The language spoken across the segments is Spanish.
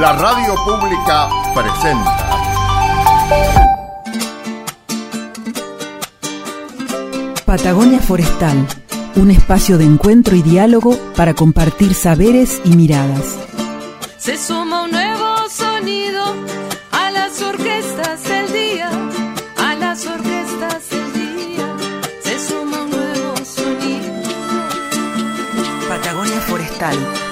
La radio pública presenta. Patagonia Forestal, un espacio de encuentro y diálogo para compartir saberes y miradas. Se suma un nuevo sonido a las orquestas del día, a las orquestas del día. Se suma un nuevo sonido. Patagonia Forestal,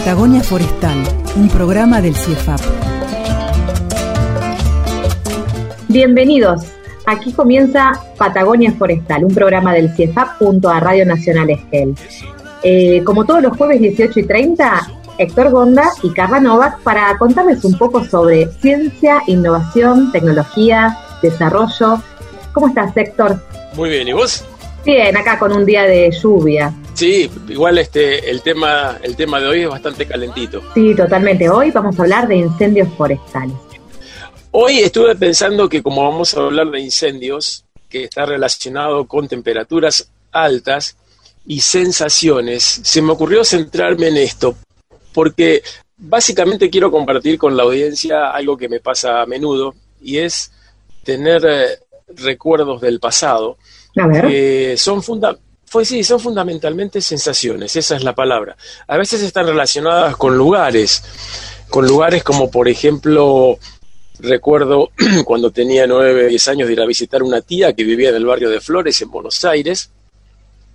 Patagonia Forestal, un programa del CIEFAP. Bienvenidos. Aquí comienza Patagonia Forestal, un programa del CIEFAP junto a Radio Nacional Esquel. Eh, como todos los jueves 18 y 30, Héctor Gonda y Carla Novak para contarles un poco sobre ciencia, innovación, tecnología, desarrollo. ¿Cómo estás, Héctor? Muy bien, ¿y vos? Bien, acá con un día de lluvia. Sí, igual este el tema el tema de hoy es bastante calentito. Sí, totalmente. Hoy vamos a hablar de incendios forestales. Hoy estuve pensando que como vamos a hablar de incendios, que está relacionado con temperaturas altas y sensaciones, se me ocurrió centrarme en esto, porque básicamente quiero compartir con la audiencia algo que me pasa a menudo, y es tener eh, recuerdos del pasado, que son funda pues sí, son fundamentalmente sensaciones, esa es la palabra. A veces están relacionadas con lugares, con lugares como por ejemplo, recuerdo cuando tenía nueve, diez años de ir a visitar una tía que vivía en el barrio de Flores, en Buenos Aires,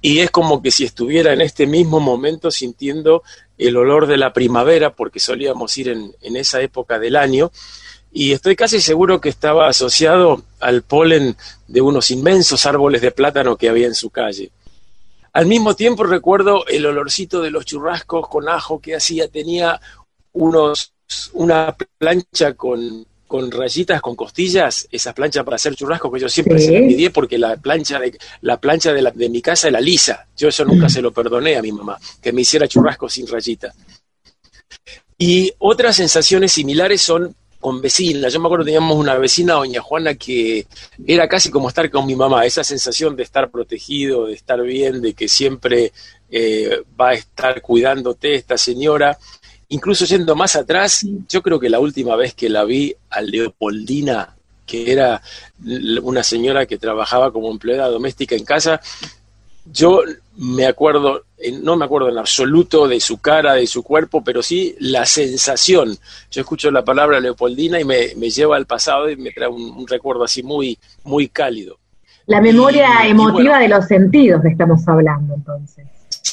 y es como que si estuviera en este mismo momento sintiendo el olor de la primavera, porque solíamos ir en, en esa época del año, y estoy casi seguro que estaba asociado al polen de unos inmensos árboles de plátano que había en su calle. Al mismo tiempo recuerdo el olorcito de los churrascos con ajo que hacía, tenía unos, una plancha con, con rayitas, con costillas, esas planchas para hacer churrascos que yo siempre Sí. se las envidié porque la plancha de, la plancha de, la- de mi casa era lisa. Yo eso nunca se lo perdoné a mi mamá, que me hiciera churrascos sin rayita. Y otras sensaciones similares son con vecinas. Yo me acuerdo teníamos una vecina, doña Juana, que era casi como estar con mi mamá, esa sensación de estar protegido, de estar bien, de que siempre eh, va a estar cuidándote esta señora. Incluso yendo más atrás, yo creo que la última vez que la vi a Leopoldina, que era una señora que trabajaba como empleada doméstica en casa, yo me acuerdo, eh, no me acuerdo en absoluto de su cara, de su cuerpo, pero sí la sensación. Yo escucho la palabra Leopoldina y me, me lleva al pasado y me trae un, un recuerdo así muy, muy cálido. La memoria Y- y emotiva bueno. de los sentidos que estamos hablando entonces.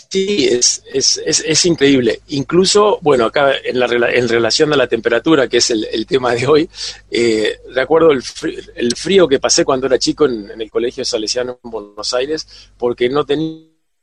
Sí, es, es, es, es increíble. Incluso, bueno, acá en, la, en relación a la temperatura, que es el, el tema de hoy, eh, recuerdo el frío, el frío que pasé cuando era chico en, en el Colegio Salesiano en Buenos Aires, porque no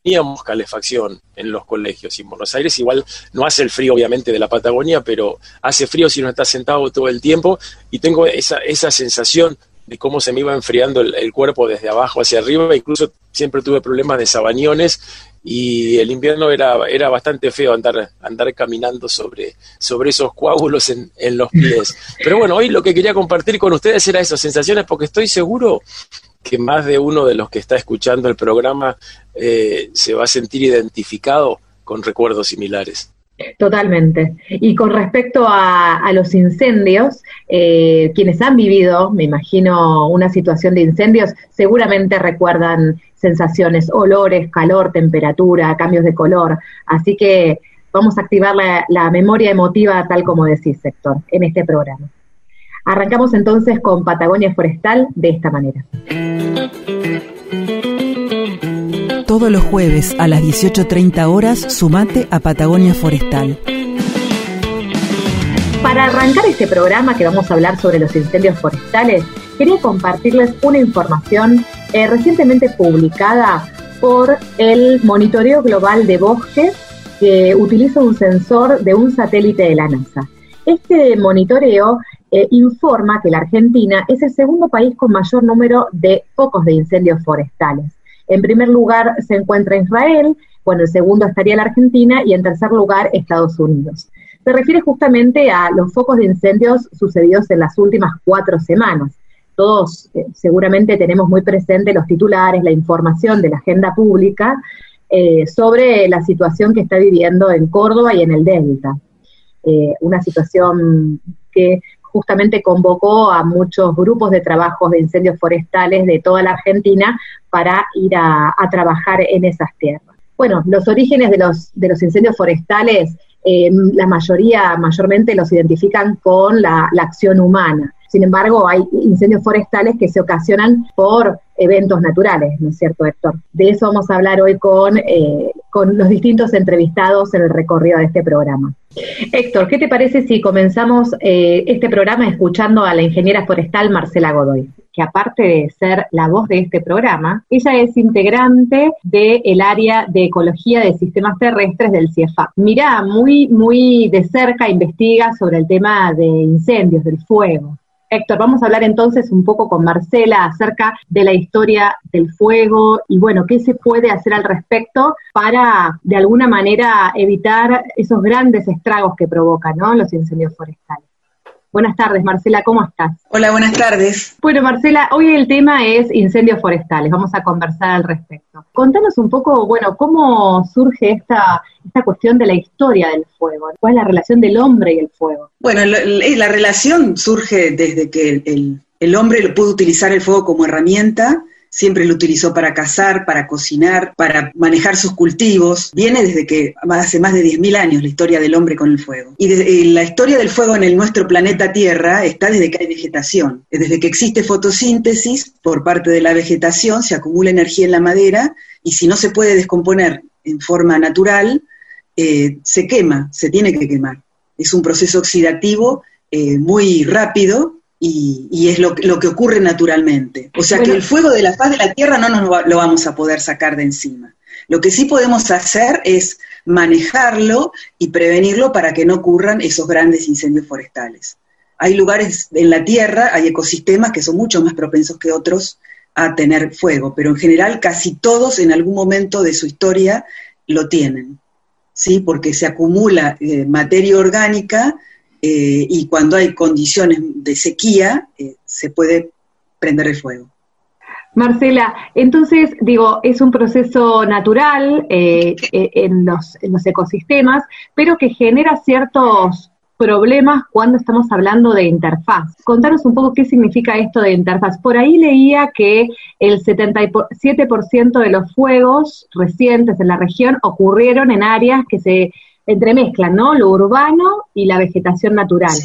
teníamos calefacción en los colegios. Y en Buenos Aires igual no hace el frío, obviamente, de la Patagonia, pero hace frío si uno está sentado todo el tiempo. Y tengo esa, esa sensación de cómo se me iba enfriando el, el cuerpo desde abajo hacia arriba. Incluso siempre tuve problemas de sabañones y el invierno era, era bastante feo andar, andar caminando sobre, sobre esos coágulos en, en los pies. Pero bueno, hoy lo que quería compartir con ustedes era esas sensaciones porque estoy seguro que más de uno de los que está escuchando el programa eh, se va a sentir identificado con recuerdos similares. Totalmente. Y con respecto a, los incendios, eh, quienes han vivido, me imagino, una situación de incendios, seguramente recuerdan sensaciones, olores, calor, temperatura, cambios de color. Así que vamos a activar la, la memoria emotiva tal como decís, Héctor, en este programa. Arrancamos entonces con Patagonia Forestal de esta manera. Todos los jueves a las 18.30 horas, sumate a Patagonia Forestal. Para arrancar este programa que vamos a hablar sobre los incendios forestales, quería compartirles una información eh, recientemente publicada por el monitoreo global de bosques que utiliza un sensor de un satélite de la NASA. Este monitoreo eh, informa que la Argentina es el segundo país con mayor número de focos de incendios forestales. En primer lugar se encuentra Israel, bueno, en segundo estaría la Argentina y en tercer lugar Estados Unidos. Se refiere justamente a los focos de incendios sucedidos en las últimas cuatro semanas. Todos eh, seguramente tenemos muy presente los titulares, la información de la agenda pública eh, sobre la situación que está viviendo en Córdoba y en el Delta. una situación que justamente convocó a muchos grupos de trabajos de incendios forestales de toda la Argentina para ir a, trabajar en esas tierras. Bueno, los orígenes de los, de los incendios forestales, eh, la mayoría, mayormente los identifican con la, acción humana. Sin embargo, hay incendios forestales que se ocasionan por eventos naturales, ¿no es cierto, Héctor? De eso vamos a hablar hoy con, eh, con los distintos entrevistados en el recorrido de este programa. Héctor, ¿qué te parece si comenzamos eh, este programa escuchando a la ingeniera forestal Marcela Godoy? Que aparte de ser la voz de este programa, ella es integrante del área de ecología de sistemas terrestres del CIEFAP. Mira, muy, muy de cerca investiga sobre el tema de incendios, del fuego. Héctor, vamos a hablar entonces un poco con Marcela acerca de la historia del fuego y bueno, qué se puede hacer al respecto para de alguna manera evitar esos grandes estragos que provocan los incendios forestales. Buenas tardes, Marcela, ¿cómo estás? Hola, buenas tardes. Bueno, Marcela, hoy el tema es incendios forestales, vamos a conversar al respecto. Contanos un poco, bueno, cómo surge esta, esta cuestión de la historia del fuego, cuál es la relación del hombre y el fuego. Bueno, la, relación surge desde que el, el hombre pudo utilizar el fuego como herramienta siempre lo utilizó para cazar, para cocinar, para manejar sus cultivos. Viene desde que hace más de 10.000 años la historia del hombre con el fuego. Y eh, la historia del fuego en el nuestro planeta Tierra está desde que hay vegetación. Desde que existe fotosíntesis por parte de la vegetación, se acumula energía en la madera y si no se puede descomponer en forma natural, eh, se quema, se tiene que quemar. Es un proceso oxidativo eh, muy rápido y, es lo, que ocurre naturalmente. O sea que el fuego de la faz de la tierra no nos lo vamos a poder sacar de encima. Lo que sí podemos hacer es manejarlo y prevenirlo para que no ocurran esos grandes incendios forestales. Hay lugares en la tierra, hay ecosistemas que son mucho más propensos que otros a tener fuego, pero en general casi todos en algún momento de su historia lo tienen, ¿sí? porque se acumula eh, materia orgánica eh, y cuando hay condiciones de sequía eh, se puede prender el fuego. Marcela, entonces digo, es un proceso natural eh, en, los, en los ecosistemas, pero que genera ciertos problemas cuando estamos hablando de interfaz. Contanos un poco qué significa esto de interfaz. Por ahí leía que el 77% de los fuegos recientes en la región ocurrieron en áreas que se entremezclan, ¿no? Lo urbano y la vegetación natural.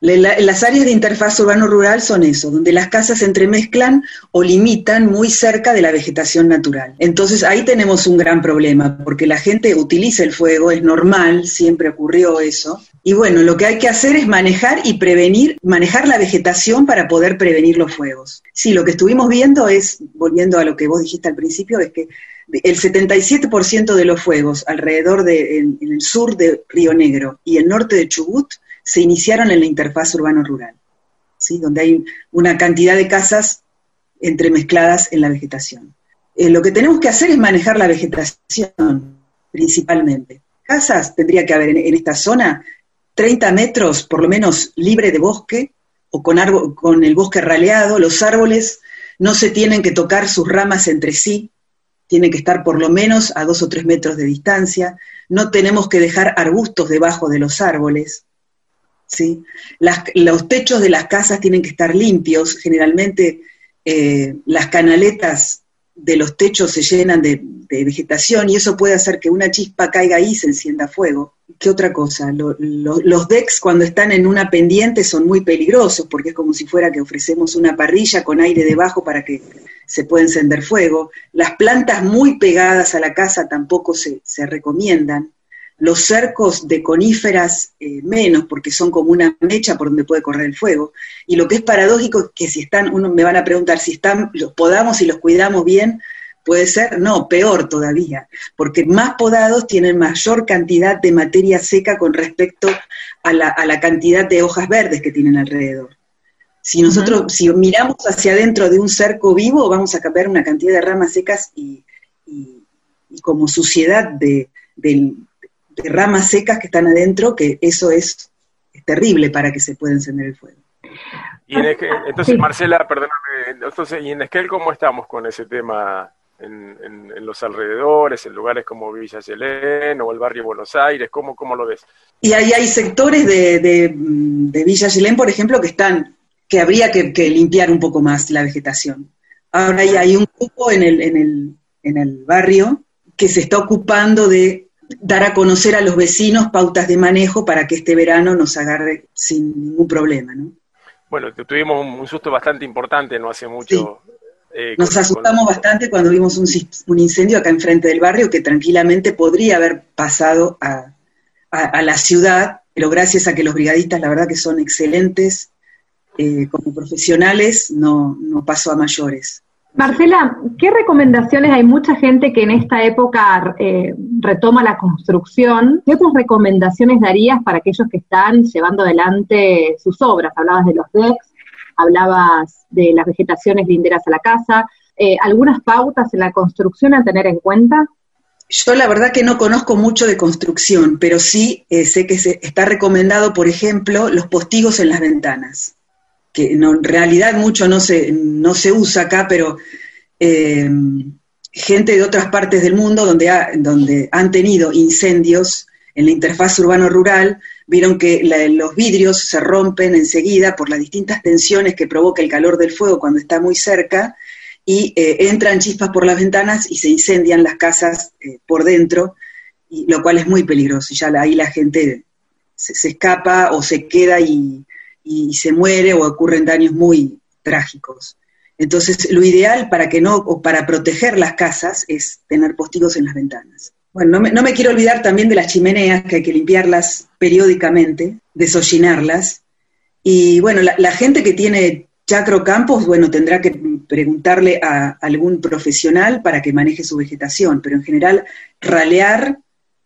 las áreas de interfaz urbano-rural son eso, donde las casas se entremezclan o limitan muy cerca de la vegetación natural. Entonces ahí tenemos un gran problema, porque la gente utiliza el fuego, es normal, siempre ocurrió eso. Y bueno, lo que hay que hacer es manejar y prevenir, manejar la vegetación para poder prevenir los fuegos. Sí, lo que estuvimos viendo es, volviendo a lo que vos dijiste al principio, es que el 77% de los fuegos alrededor de, en, el sur de Río Negro y el norte de Chubut se iniciaron en la interfaz urbano-rural, ¿sí? donde hay una cantidad de casas entremezcladas en la vegetación. Eh, lo que tenemos que hacer es manejar la vegetación, principalmente. Casas tendría que haber en, esta zona 30 metros, por lo menos, libre de bosque o con, con el bosque raleado. Los árboles no se tienen que tocar sus ramas entre sí, tiene que estar por lo menos a dos o tres metros de distancia, no tenemos que dejar arbustos debajo de los árboles, ¿sí? los techos de las casas tienen que estar limpios, generalmente eh, las canaletas de los techos se llenan de, vegetación y eso puede hacer que una chispa caiga ahí y se encienda fuego. ¿Qué otra cosa? los decks cuando están en una pendiente son muy peligrosos porque es como si fuera que ofrecemos una parrilla con aire debajo para que se puede encender fuego. Las plantas muy pegadas a la casa tampoco se, recomiendan. Los cercos de coníferas eh, menos, porque son como una mecha por donde puede correr el fuego. Y lo que es paradójico es que si están, uno me van a preguntar si están, los podamos y los cuidamos bien, Puede ser, no, peor todavía, porque más podados tienen mayor cantidad de materia seca con respecto a la, a la cantidad de hojas verdes que tienen alrededor. Si nosotros, si miramos hacia adentro de un cerco vivo, vamos a ver una cantidad de ramas secas y, y- y como suciedad de, de- de ramas secas que están adentro, que eso es, es terrible para que se pueda encender el fuego. Y en Esquel- entonces, Sí. Marcela, perdóname, entonces, ¿y en Esquel cómo estamos con ese tema en, en- en los alrededores, en lugares como Villa Yelén o el barrio Buenos Aires? ¿Cómo, cómo lo ves? Y ahí hay sectores de, de, de Villa Yelén, por ejemplo, que están, que habría que, que limpiar un poco más la vegetación. Ahora hay, hay un grupo en el, en, el, en el barrio que se está ocupando de dar a conocer a los vecinos pautas de manejo para que este verano nos agarre sin ningún problema, ¿no? Bueno, tu- tuvimos un, susto bastante importante no hace mucho. eh, Nos con- asustamos con- bastante cuando vimos un, incendio acá enfrente del barrio que tranquilamente podría haber pasado a, a- a la ciudad, pero gracias a que los brigadistas, la verdad que son excelentes eh, como profesionales, no, no pasó a mayores. Marcela, ¿qué recomendaciones? Hay mucha gente que en esta época eh, retoma la construcción. ¿Qué otras recomendaciones darías para aquellos que están llevando adelante sus obras? Hablabas de los decks, hablabas de las vegetaciones linderas a la casa. Eh, ¿Algunas pautas en la construcción a tener en cuenta? Yo la verdad que no conozco mucho de construcción, pero sí eh, sé que se está recomendado, por ejemplo, los postigos en las ventanas, que en realidad mucho no se, no se usa acá, pero eh, gente de otras partes del mundo donde, donde han tenido incendios en la interfaz urbano-rural, vieron que los vidrios se rompen enseguida por las distintas tensiones que provoca el calor del fuego cuando está muy cerca, y eh, entran chispas por las ventanas y se incendian las casas eh, por dentro, y, lo cual es muy peligroso. Y ya ahí la gente se, se escapa o se queda y, y se muere o ocurren daños muy trágicos. Entonces, lo ideal para que no, o para proteger las casas es tener postigos en las ventanas. Bueno, no me, no me quiero olvidar también de las chimeneas, que hay que limpiarlas periódicamente, desollinarlas. Y bueno, la, la gente que tiene chacro campos, bueno, tendrá que preguntarle a algún profesional para que maneje su vegetación, pero en general ralear,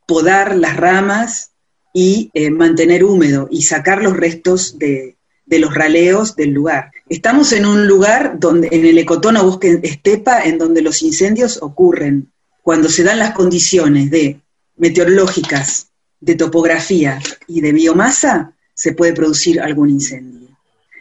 podar las ramas y eh, mantener húmedo y sacar los restos de, los raleos del lugar. Estamos en un lugar donde, en el ecotono bosque estepa, en donde los incendios ocurren cuando se dan las condiciones de meteorológicas, de topografía y de biomasa, se puede producir algún incendio.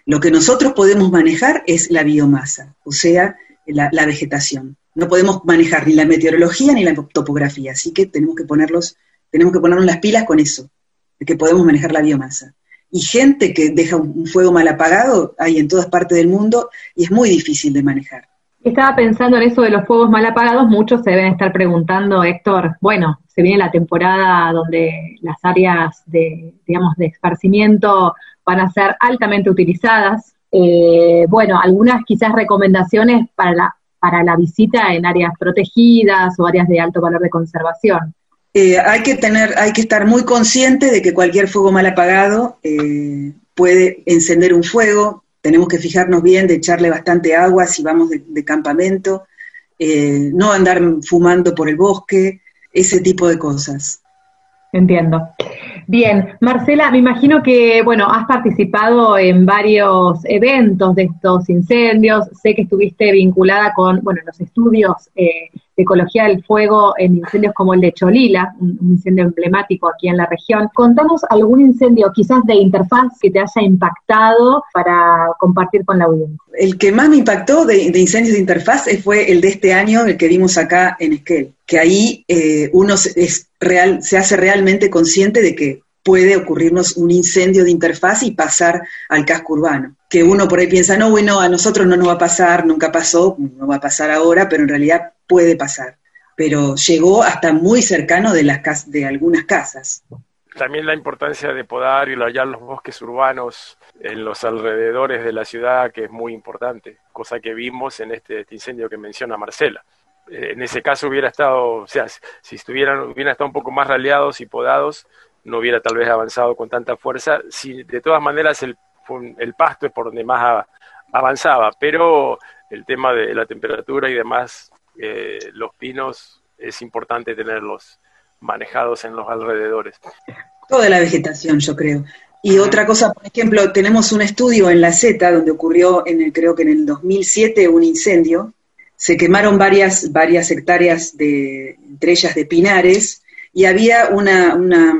Lo que nosotros podemos manejar es la biomasa, o sea, la, la vegetación. No podemos manejar ni la meteorología ni la topografía, así que tenemos que ponerlos, tenemos que ponernos las pilas con eso, que podemos manejar la biomasa. Y gente que deja un fuego mal apagado hay en todas partes del mundo y es muy difícil de manejar. Estaba pensando en eso de los fuegos mal apagados, muchos se deben estar preguntando, Héctor, bueno, se viene la temporada donde las áreas de, digamos, de esparcimiento van a ser altamente utilizadas. Eh, bueno, algunas quizás recomendaciones para la, para la visita en áreas protegidas o áreas de alto valor de conservación. Eh, hay que tener, hay que estar muy consciente de que cualquier fuego mal apagado eh, puede encender un fuego. Tenemos que fijarnos bien de echarle bastante agua si vamos de, campamento, eh, no andar fumando por el bosque, ese tipo de cosas. Entiendo. Bien, Marcela, me imagino que, bueno, has participado en varios eventos de estos incendios, sé que estuviste vinculada con, bueno, los estudios eh, de ecología del fuego en incendios como el de Cholila, un, incendio emblemático aquí en la región. Contanos algún incendio quizás de interfaz que te haya impactado para compartir con la audiencia. El que más me impactó de, incendios de interfaz fue el de este año, el que vimos acá en Esquel, que ahí eh, uno se hace realmente consciente de que puede ocurrirnos un incendio de interfaz y pasar al casco urbano. Que uno por ahí piensa, no, bueno, a nosotros no nos va a pasar, nunca pasó, no va a pasar ahora, pero en realidad puede pasar. Pero llegó hasta muy cercano de, las de algunas casas. También la importancia de podar y hallar los bosques urbanos en los alrededores de la ciudad, que es muy importante, cosa que vimos en este, este incendio que menciona Marcela. Eh, en ese caso hubiera estado, o sea, si estuvieran, hubieran estado un poco más raleados y podados, no hubiera tal vez avanzado con tanta fuerza. Si de todas maneras el, el pasto es por donde más avanzaba, pero el tema de la temperatura y demás eh, los pinos es importante tenerlos manejados en los alrededores. Toda la vegetación, yo creo. Y otra cosa, por ejemplo, tenemos un estudio en la Z donde ocurrió, en el, creo que en el 2007, un incendio. Se quemaron varias, varias hectáreas de, entre ellas de pinares, y había una, una,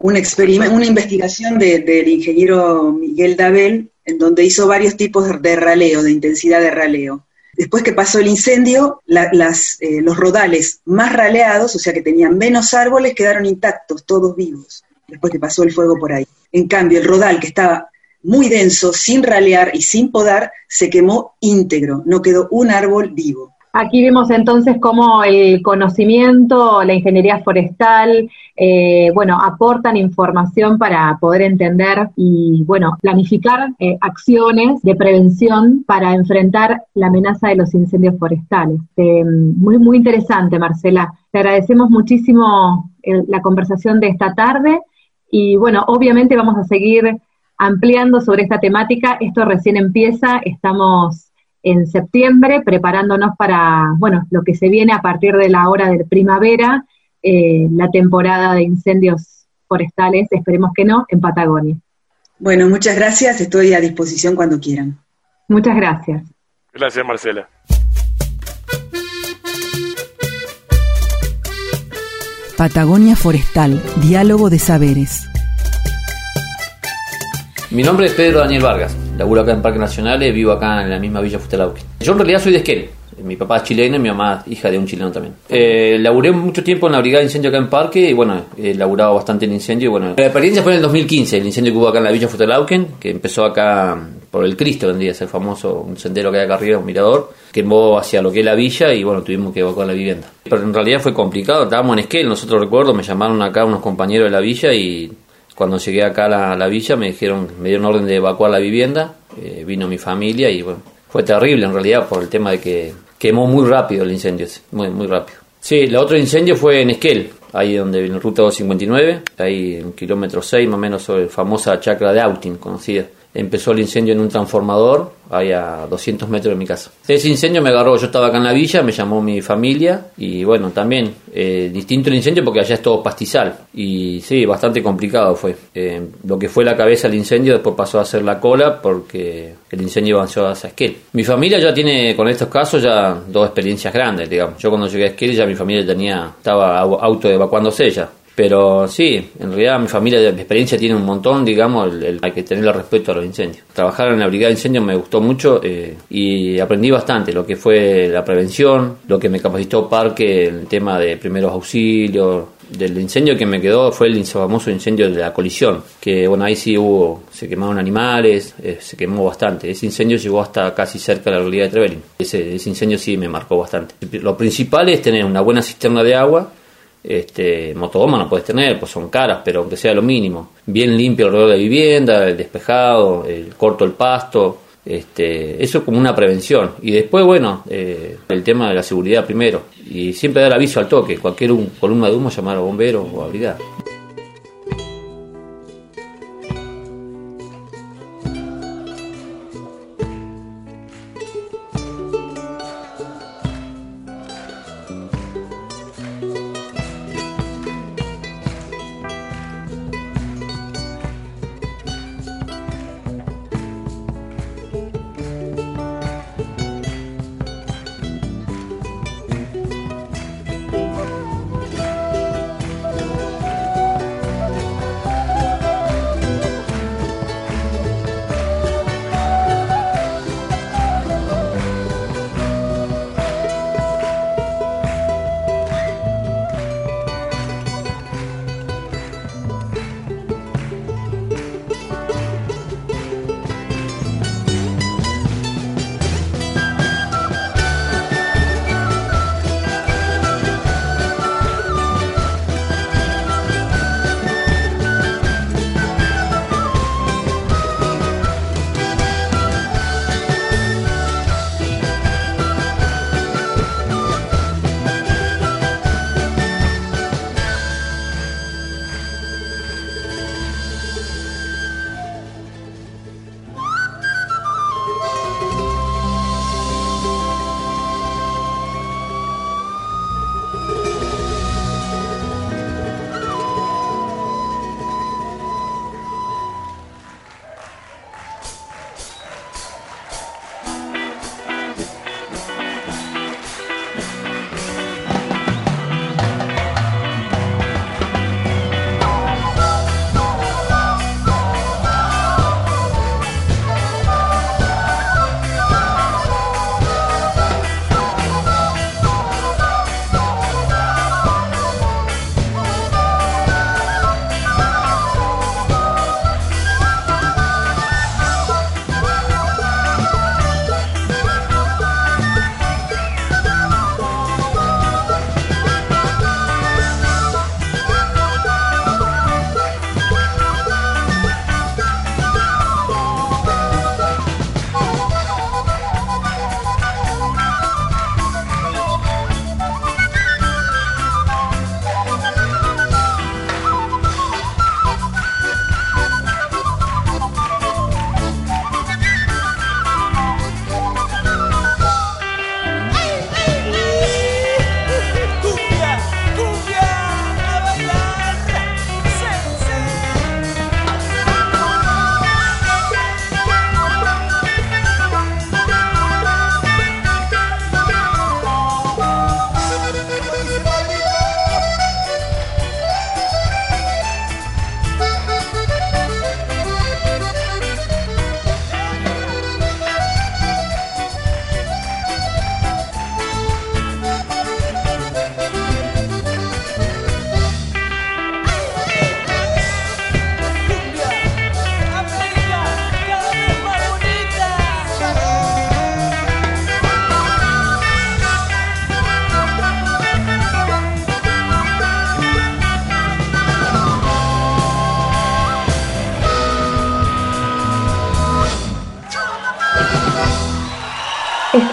una investigación del ingeniero Miguel Dabel, en donde hizo varios tipos de raleo, de intensidad de raleo. Después que pasó el incendio, eh, los rodales más raleados, o sea que tenían menos árboles, quedaron intactos, todos vivos después que pasó el fuego por ahí. En cambio, el rodal, que estaba muy denso, sin ralear y sin podar, se quemó íntegro, no quedó un árbol vivo. Aquí vemos entonces cómo el conocimiento, la ingeniería forestal, eh, bueno, aportan información para poder entender y, bueno, planificar eh, acciones de prevención para enfrentar la amenaza de los incendios forestales. Eh, muy, muy interesante, Marcela. Te agradecemos muchísimo la conversación de esta tarde y bueno, obviamente vamos a seguir ampliando sobre esta temática. Esto recién empieza, estamos en septiembre preparándonos para, bueno, lo que se viene a partir de la hora de primavera, eh, la temporada de incendios forestales, esperemos que no, en Patagonia. Bueno, muchas gracias, estoy a disposición cuando quieran. Muchas gracias. Gracias, Marcela. Patagonia Forestal, Diálogo de Saberes. Mi nombre es Pedro Daniel Vargas, laburo acá en Parque Nacional y vivo acá en la misma Villa Fustelauque. Yo en realidad soy de Esquel, mi papá es chileno y mi mamá hija de un chileno también. Eh, laburé mucho tiempo en la brigada de incendio acá en Parque y bueno, he laburado bastante en incendio y bueno, la experiencia fue en el 2015, el incendio que hubo acá en la Villa Futelauquen, que empezó acá por el Cristo, vendría a ser famoso, un sendero que hay acá arriba, un mirador, quemó hacia lo que es la villa y bueno, tuvimos que evacuar la vivienda. Pero en realidad fue complicado, estábamos en Esquel, nosotros recuerdo, me llamaron acá unos compañeros de la villa y cuando llegué acá a la, villa me dijeron, me dieron orden de evacuar la vivienda, eh, vino mi familia y bueno, fue terrible en realidad por el tema de que quemó muy rápido el incendio, muy, muy rápido. Sí, el otro incendio fue en Esquel, ahí donde en ruta 259, ahí en kilómetro 6 más o menos sobre la famosa chacra de Autin, conocida empezó el incendio en un transformador, ahí a 200 metros de mi casa. Ese incendio me agarró, yo estaba acá en la villa, me llamó mi familia y bueno, también eh, distinto el incendio porque allá es todo pastizal y sí, bastante complicado fue. Eh, lo que fue la cabeza el incendio después pasó a ser la cola porque el incendio avanzó hacia Esquel. Mi familia ya tiene con estos casos ya dos experiencias grandes, digamos. Yo cuando llegué a Esquel ya mi familia tenía, estaba auto evacuándose ya pero sí, en realidad mi familia de experiencia tiene un montón, digamos, hay que tenerle respeto a los incendios. Trabajar en la brigada de incendios me gustó mucho eh, y aprendí bastante lo que fue la prevención, lo que me capacitó Parque, el tema de primeros auxilios, del incendio que me quedó fue el famoso incendio de la colisión, que bueno, ahí sí hubo, se quemaron animales, eh, se quemó bastante. Ese incendio llegó hasta casi cerca de la localidad de Trevelin. Ese, ese incendio sí me marcó bastante. Lo principal es tener una buena cisterna de agua este, motogoma no puedes tener, pues son caras, pero aunque sea lo mínimo. Bien limpio alrededor de la vivienda, el despejado, el corto el pasto, este, eso como una prevención. Y después, bueno, eh, el tema de la seguridad primero. Y siempre dar aviso al toque, cualquier columna de humo llamar a bomberos o a brigada.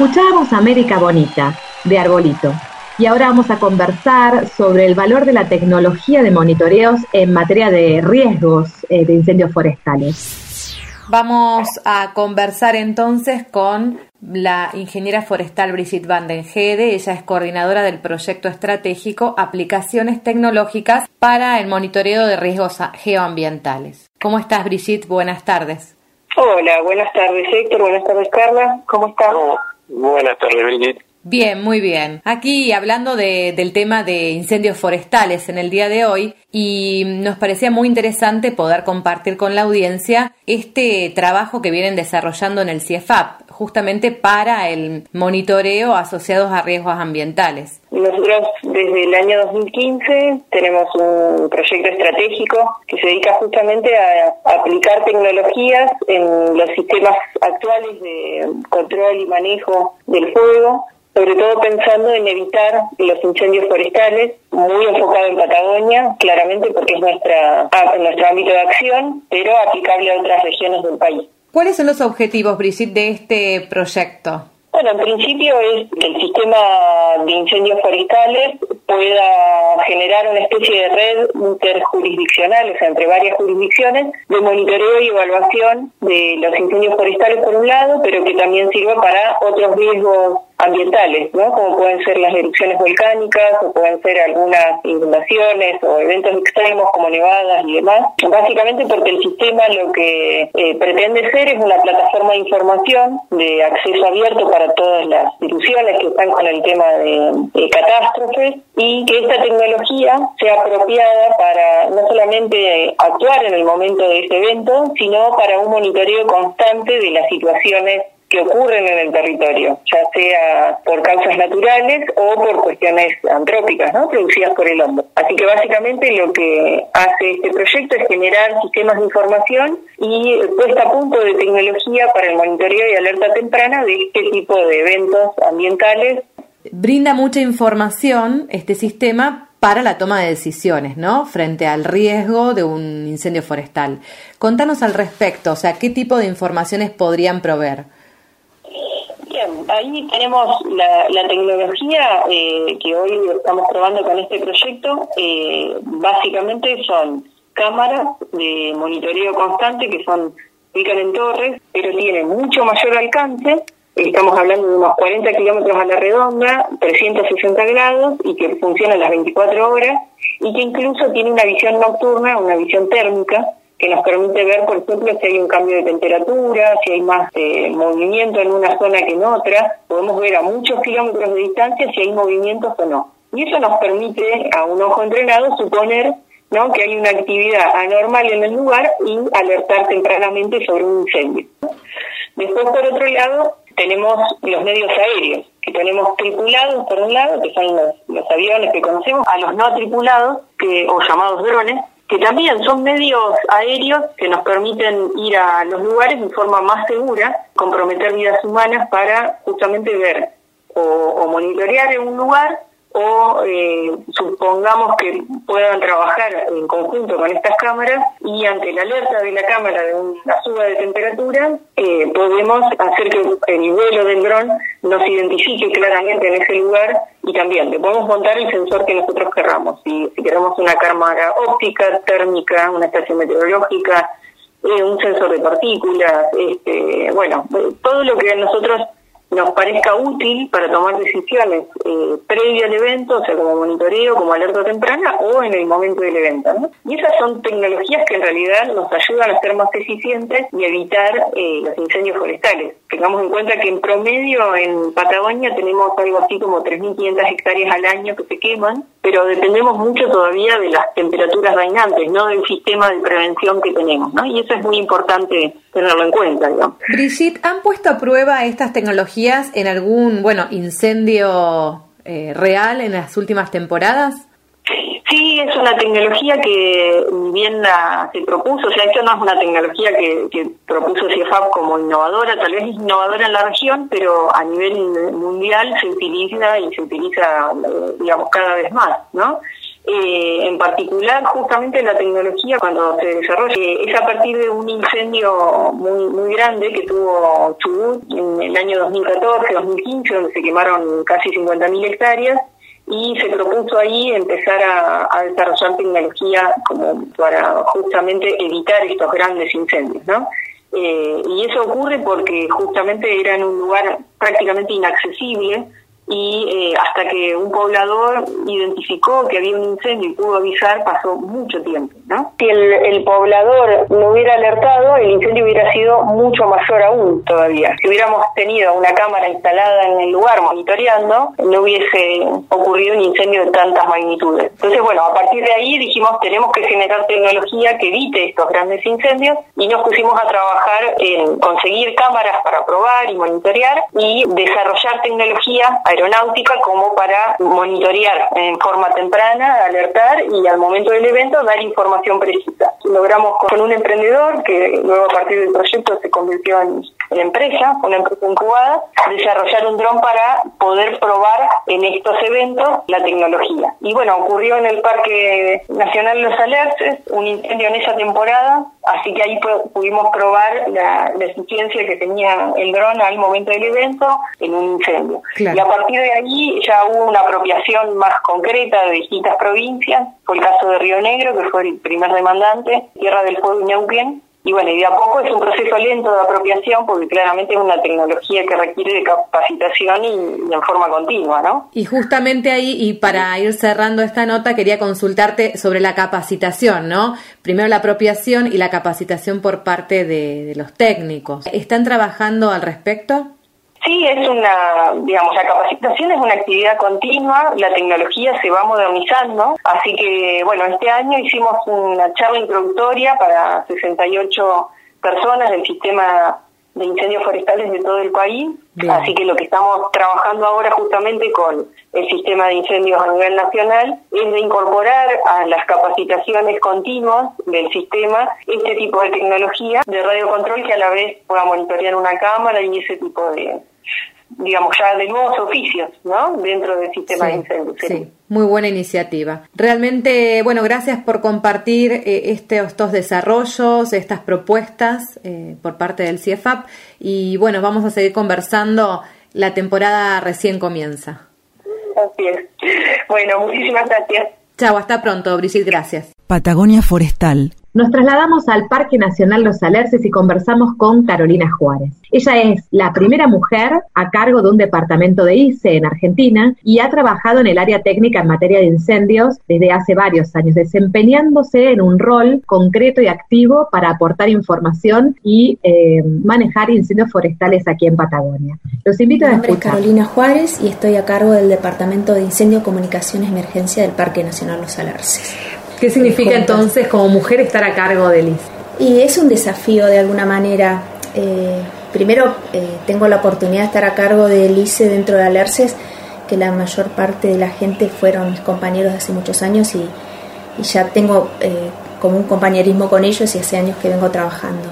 Escuchábamos América Bonita, de Arbolito, y ahora vamos a conversar sobre el valor de la tecnología de monitoreos en materia de riesgos eh, de incendios forestales. Vamos a conversar entonces con la ingeniera forestal Brigitte Van den Hede. Ella es coordinadora del proyecto estratégico Aplicaciones Tecnológicas para el Monitoreo de Riesgos Geoambientales. ¿Cómo estás, Brigitte? Buenas tardes. Hola, buenas tardes, Héctor. Buenas tardes, Carla. ¿Cómo estás? Buenas tardes, Brigitte. Bien, muy bien. Aquí hablando de, del tema de incendios forestales en el día de hoy y nos parecía muy interesante poder compartir con la audiencia este trabajo que vienen desarrollando en el CIEFAP, justamente para el monitoreo asociados a riesgos ambientales. Nosotros desde el año 2015 tenemos un proyecto estratégico que se dedica justamente a aplicar tecnologías en los sistemas actuales de control y manejo del fuego sobre todo pensando en evitar los incendios forestales, muy enfocado en Patagonia, claramente porque es nuestra nuestro ámbito de acción, pero aplicable a otras regiones del país. ¿Cuáles son los objetivos, Brigitte, de este proyecto? Bueno, en principio es que el sistema de incendios forestales pueda generar una especie de red interjurisdiccional, o sea, entre varias jurisdicciones, de monitoreo y evaluación de los incendios forestales por un lado, pero que también sirva para otros riesgos ambientales, ¿no? como pueden ser las erupciones volcánicas o pueden ser algunas inundaciones o eventos extremos como nevadas y demás. Básicamente porque el sistema lo que eh, pretende ser es una plataforma de información de acceso abierto para todas las instituciones que están con el tema de, de catástrofes y que esta tecnología sea apropiada para no solamente actuar en el momento de ese evento, sino para un monitoreo constante de las situaciones que ocurren en el territorio, ya sea por causas naturales o por cuestiones antrópicas, ¿no? producidas por el hombre. Así que básicamente lo que hace este proyecto es generar sistemas de información y puesta a punto de tecnología para el monitoreo y alerta temprana de este tipo de eventos ambientales. Brinda mucha información este sistema para la toma de decisiones, ¿no? Frente al riesgo de un incendio forestal. Contanos al respecto, o sea, ¿qué tipo de informaciones podrían proveer? Ahí tenemos la, tecnología eh, que hoy estamos probando con este proyecto. Eh, básicamente son cámaras de monitoreo constante que son ubican en torres, pero tienen mucho mayor alcance. Estamos hablando de unos 40 kilómetros a la redonda, 360 grados y que funcionan las 24 horas y que incluso tiene una visión nocturna, una visión térmica que nos permite ver, por ejemplo, si hay un cambio de temperatura, si hay más eh, movimiento en una zona que en otra. Podemos ver a muchos kilómetros de distancia si hay movimientos o no. Y eso nos permite a un ojo entrenado suponer ¿no? que hay una actividad anormal en el lugar y alertar tempranamente sobre un incendio. Después, por otro lado, tenemos los medios aéreos, que tenemos tripulados por un lado, que son los, los aviones que conocemos, a los no tripulados, que, o llamados drones, que también son medios aéreos que nos permiten ir a los lugares de forma más segura, comprometer vidas humanas para justamente ver o, monitorear en un lugar o eh, supongamos que puedan trabajar en conjunto con estas cámaras y ante la alerta de la cámara de una suba de temperatura eh, podemos hacer que el vuelo del dron nos identifique claramente en ese lugar y también le podemos montar el sensor que nosotros querramos. Si, queremos una cámara óptica, térmica, una estación meteorológica, eh, un sensor de partículas, este, bueno, todo lo que nosotros nos parezca útil para tomar decisiones eh, previo al evento, o sea, como monitoreo, como alerta temprana o en el momento del evento. ¿no? Y esas son tecnologías que en realidad nos ayudan a ser más eficientes y evitar eh, los incendios forestales. Tengamos en cuenta que en promedio en Patagonia tenemos algo así como 3.500 hectáreas al año que se queman, pero dependemos mucho todavía de las temperaturas reinantes, no del sistema de prevención que tenemos, ¿no? Y eso es muy importante tenerlo en cuenta, digamos. Brigitte, ¿han puesto a prueba estas tecnologías en algún, bueno, incendio eh, real en las últimas temporadas? Sí, es una tecnología que bien se propuso, o sea, esto no es una tecnología que, propuso CIEFAP como innovadora, tal vez es innovadora en la región, pero a nivel mundial se utiliza y se utiliza, digamos, cada vez más, ¿no? Eh, en particular, justamente la tecnología cuando se desarrolla es a partir de un incendio muy muy grande que tuvo Chubut en el año 2014-2015, donde se quemaron casi 50.000 hectáreas y se propuso ahí empezar a, desarrollar tecnología como para justamente evitar estos grandes incendios, ¿no? Eh, y eso ocurre porque justamente era en un lugar prácticamente inaccesible y eh, hasta que un poblador identificó que había un incendio y pudo avisar pasó mucho tiempo. ¿no? Si el, poblador no hubiera alertado, el incendio hubiera sido mucho mayor aún todavía. Si hubiéramos tenido una cámara instalada en el lugar monitoreando, no hubiese ocurrido un incendio de tantas magnitudes. Entonces, bueno, a partir de ahí dijimos tenemos que generar tecnología que evite estos grandes incendios y nos pusimos a trabajar en conseguir cámaras para probar y monitorear y desarrollar tecnología aeronáutica como para monitorear en forma temprana, alertar y al momento del evento dar información precisa. Logramos con un emprendedor que luego a partir del proyecto se convirtió en, empresa, una empresa incubada, desarrollar un dron para poder probar en estos eventos la tecnología. Y bueno, ocurrió en el Parque Nacional Los Alerces un incendio en esa temporada, así que ahí pudimos probar la, eficiencia que tenía el dron al momento del evento en un incendio. Y a partir de ahí ya hubo una apropiación más concreta de distintas provincias. Fue el caso de Río Negro, que fue el primer demandante, Tierra del Fuego y Neuquén. Y bueno, y de a poco es un proceso lento de apropiación porque claramente es una tecnología que requiere de capacitación y, en forma continua, ¿no? Y justamente ahí, y para ir cerrando esta nota, quería consultarte sobre la capacitación, ¿no? Primero la apropiación y la capacitación por parte de los técnicos. ¿Están trabajando al respecto? Sí, es una, digamos, la capacitación es una actividad continua, la tecnología se va modernizando, así que, bueno, este año hicimos una charla introductoria para 68 personas del sistema de incendios forestales de todo el país, así que lo que estamos trabajando ahora justamente con el sistema de incendios a nivel nacional es de incorporar a las capacitaciones continuas del sistema este tipo de tecnología de radiocontrol que a la vez pueda monitorear una cámara y ese tipo de, digamos, ya de nuevos oficios, ¿no? Dentro del sistema de incendios. Sí. Muy buena iniciativa. Realmente, bueno, gracias por compartir eh, este, estos desarrollos, estas propuestas eh, por parte del CIEFAP y bueno, vamos a seguir conversando. La temporada recién comienza. Así es. Bueno, muchísimas gracias. Chao, hasta pronto, Brigitte, gracias. Patagonia Forestal nos trasladamos al Parque Nacional Los Alerces y conversamos con Carolina Juárez. Ella es la primera mujer a cargo de un departamento de ICE en Argentina y ha trabajado en el área técnica en materia de incendios desde hace varios años, desempeñándose en un rol concreto y activo para aportar información y eh, manejar incendios forestales aquí en Patagonia. Los invito a escuchar. Mi nombre es Carolina Juárez y estoy a cargo del Departamento de Incendio, Comunicación y Emergencia del Parque Nacional Los Alerces. ¿Qué significa entonces como mujer estar a cargo del ICE? Y es un desafío de alguna manera. Eh, primero, eh, tengo la oportunidad de estar a cargo del ICE dentro de Alerces, que la mayor parte de la gente fueron mis compañeros de hace muchos años y, ya tengo eh, como un compañerismo con ellos y hace años que vengo trabajando.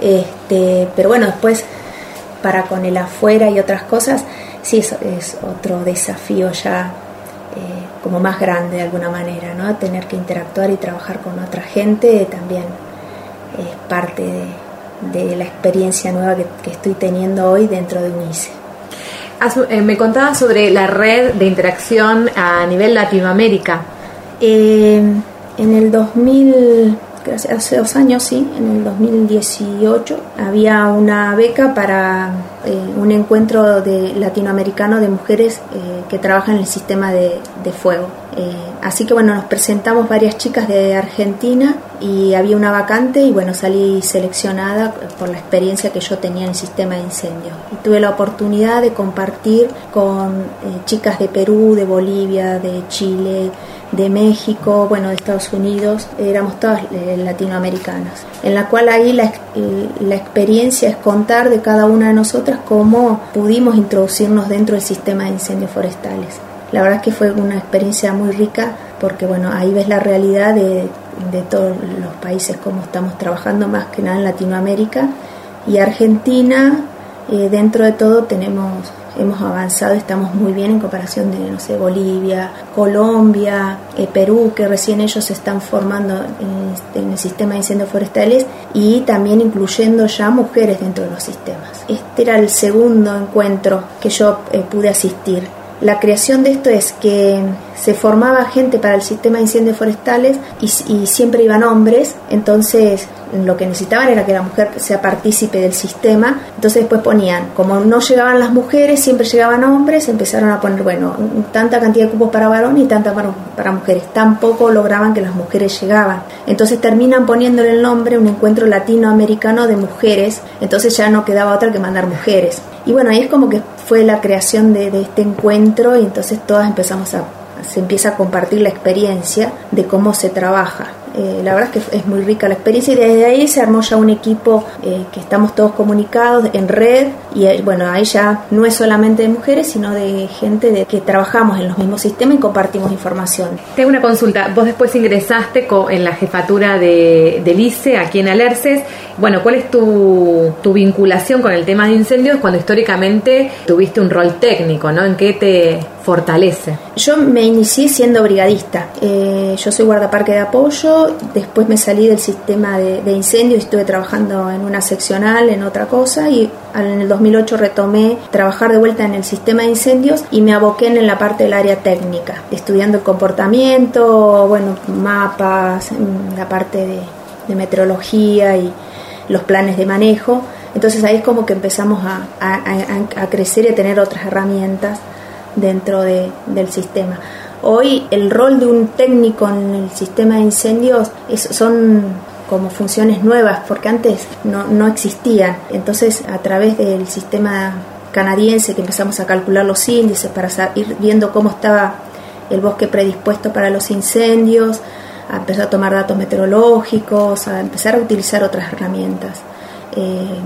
Este, pero bueno, después para con el afuera y otras cosas, sí es, es otro desafío ya como más grande de alguna manera, ¿no? Tener que interactuar y trabajar con otra gente también es parte de, la experiencia nueva que, estoy teniendo hoy dentro de UNICE. Eh, me contaba sobre la red de interacción a nivel Latinoamérica. Eh, en el 2000 hace dos años, sí, en el 2018, había una beca para eh, un encuentro de latinoamericano de mujeres eh, que trabajan en el sistema de, fuego. Eh, así que bueno, nos presentamos varias chicas de Argentina y había una vacante y bueno, salí seleccionada por la experiencia que yo tenía en el sistema de incendio. Y tuve la oportunidad de compartir con chicas de Perú, de Bolivia, de Chile, de México, bueno, de Estados Unidos, éramos todas eh, latinoamericanas, en la cual ahí la, la, experiencia es contar de cada una de nosotras cómo pudimos introducirnos dentro del sistema de incendios forestales. La verdad es que fue una experiencia muy rica porque, bueno, ahí ves la realidad de, de todos los países, cómo estamos trabajando más que nada en Latinoamérica y Argentina, eh, dentro de todo tenemos hemos avanzado, estamos muy bien en comparación de, no sé, Bolivia, Colombia, eh, Perú, que recién ellos se están formando en, en, el sistema de incendios forestales y también incluyendo ya mujeres dentro de los sistemas. Este era el segundo encuentro que yo eh, pude asistir. La creación de esto es que se formaba gente para el sistema de incendios forestales y, y, siempre iban hombres, entonces lo que necesitaban era que la mujer sea partícipe del sistema, entonces después ponían, como no llegaban las mujeres, siempre llegaban hombres, empezaron a poner, bueno, tanta cantidad de cupos para varón y tanta para, para mujeres, tampoco lograban que las mujeres llegaban, entonces terminan poniéndole el nombre un encuentro latinoamericano de mujeres, entonces ya no quedaba otra que mandar mujeres. Y bueno, ahí es como que fue la creación de, de este encuentro y entonces todas empezamos a se empieza a compartir la experiencia de cómo se trabaja. Eh, la verdad es que es muy rica la experiencia y desde ahí se armó ya un equipo eh, que estamos todos comunicados en red y eh, bueno, ahí ya no es solamente de mujeres, sino de gente de que trabajamos en los mismos sistemas y compartimos información. Tengo una consulta, vos después ingresaste en la jefatura de, del ICE aquí en Alerces, bueno, ¿cuál es tu, tu vinculación con el tema de incendios cuando históricamente tuviste un rol técnico, ¿no? ¿En qué te fortalece? Yo me inicié siendo brigadista, yo soy guardaparque de apoyo, después me salí del sistema de, incendios y estuve trabajando en una seccional, en otra cosa, y en el 2008 retomé trabajar de vuelta en el sistema de incendios y me aboqué en la parte del área técnica, estudiando el comportamiento, bueno, mapas, la parte de, meteorología y los planes de manejo. Entonces ahí es como que empezamos a, a crecer y a tener otras herramientas dentro de, del sistema. Hoy el rol de un técnico en el sistema de incendios son como funciones nuevas, porque antes no, no existían. Entonces, a través del sistema canadiense que empezamos a calcular los índices para ir viendo cómo estaba el bosque predispuesto para los incendios, a empezar a tomar datos meteorológicos, a empezar a utilizar otras herramientas. Eh,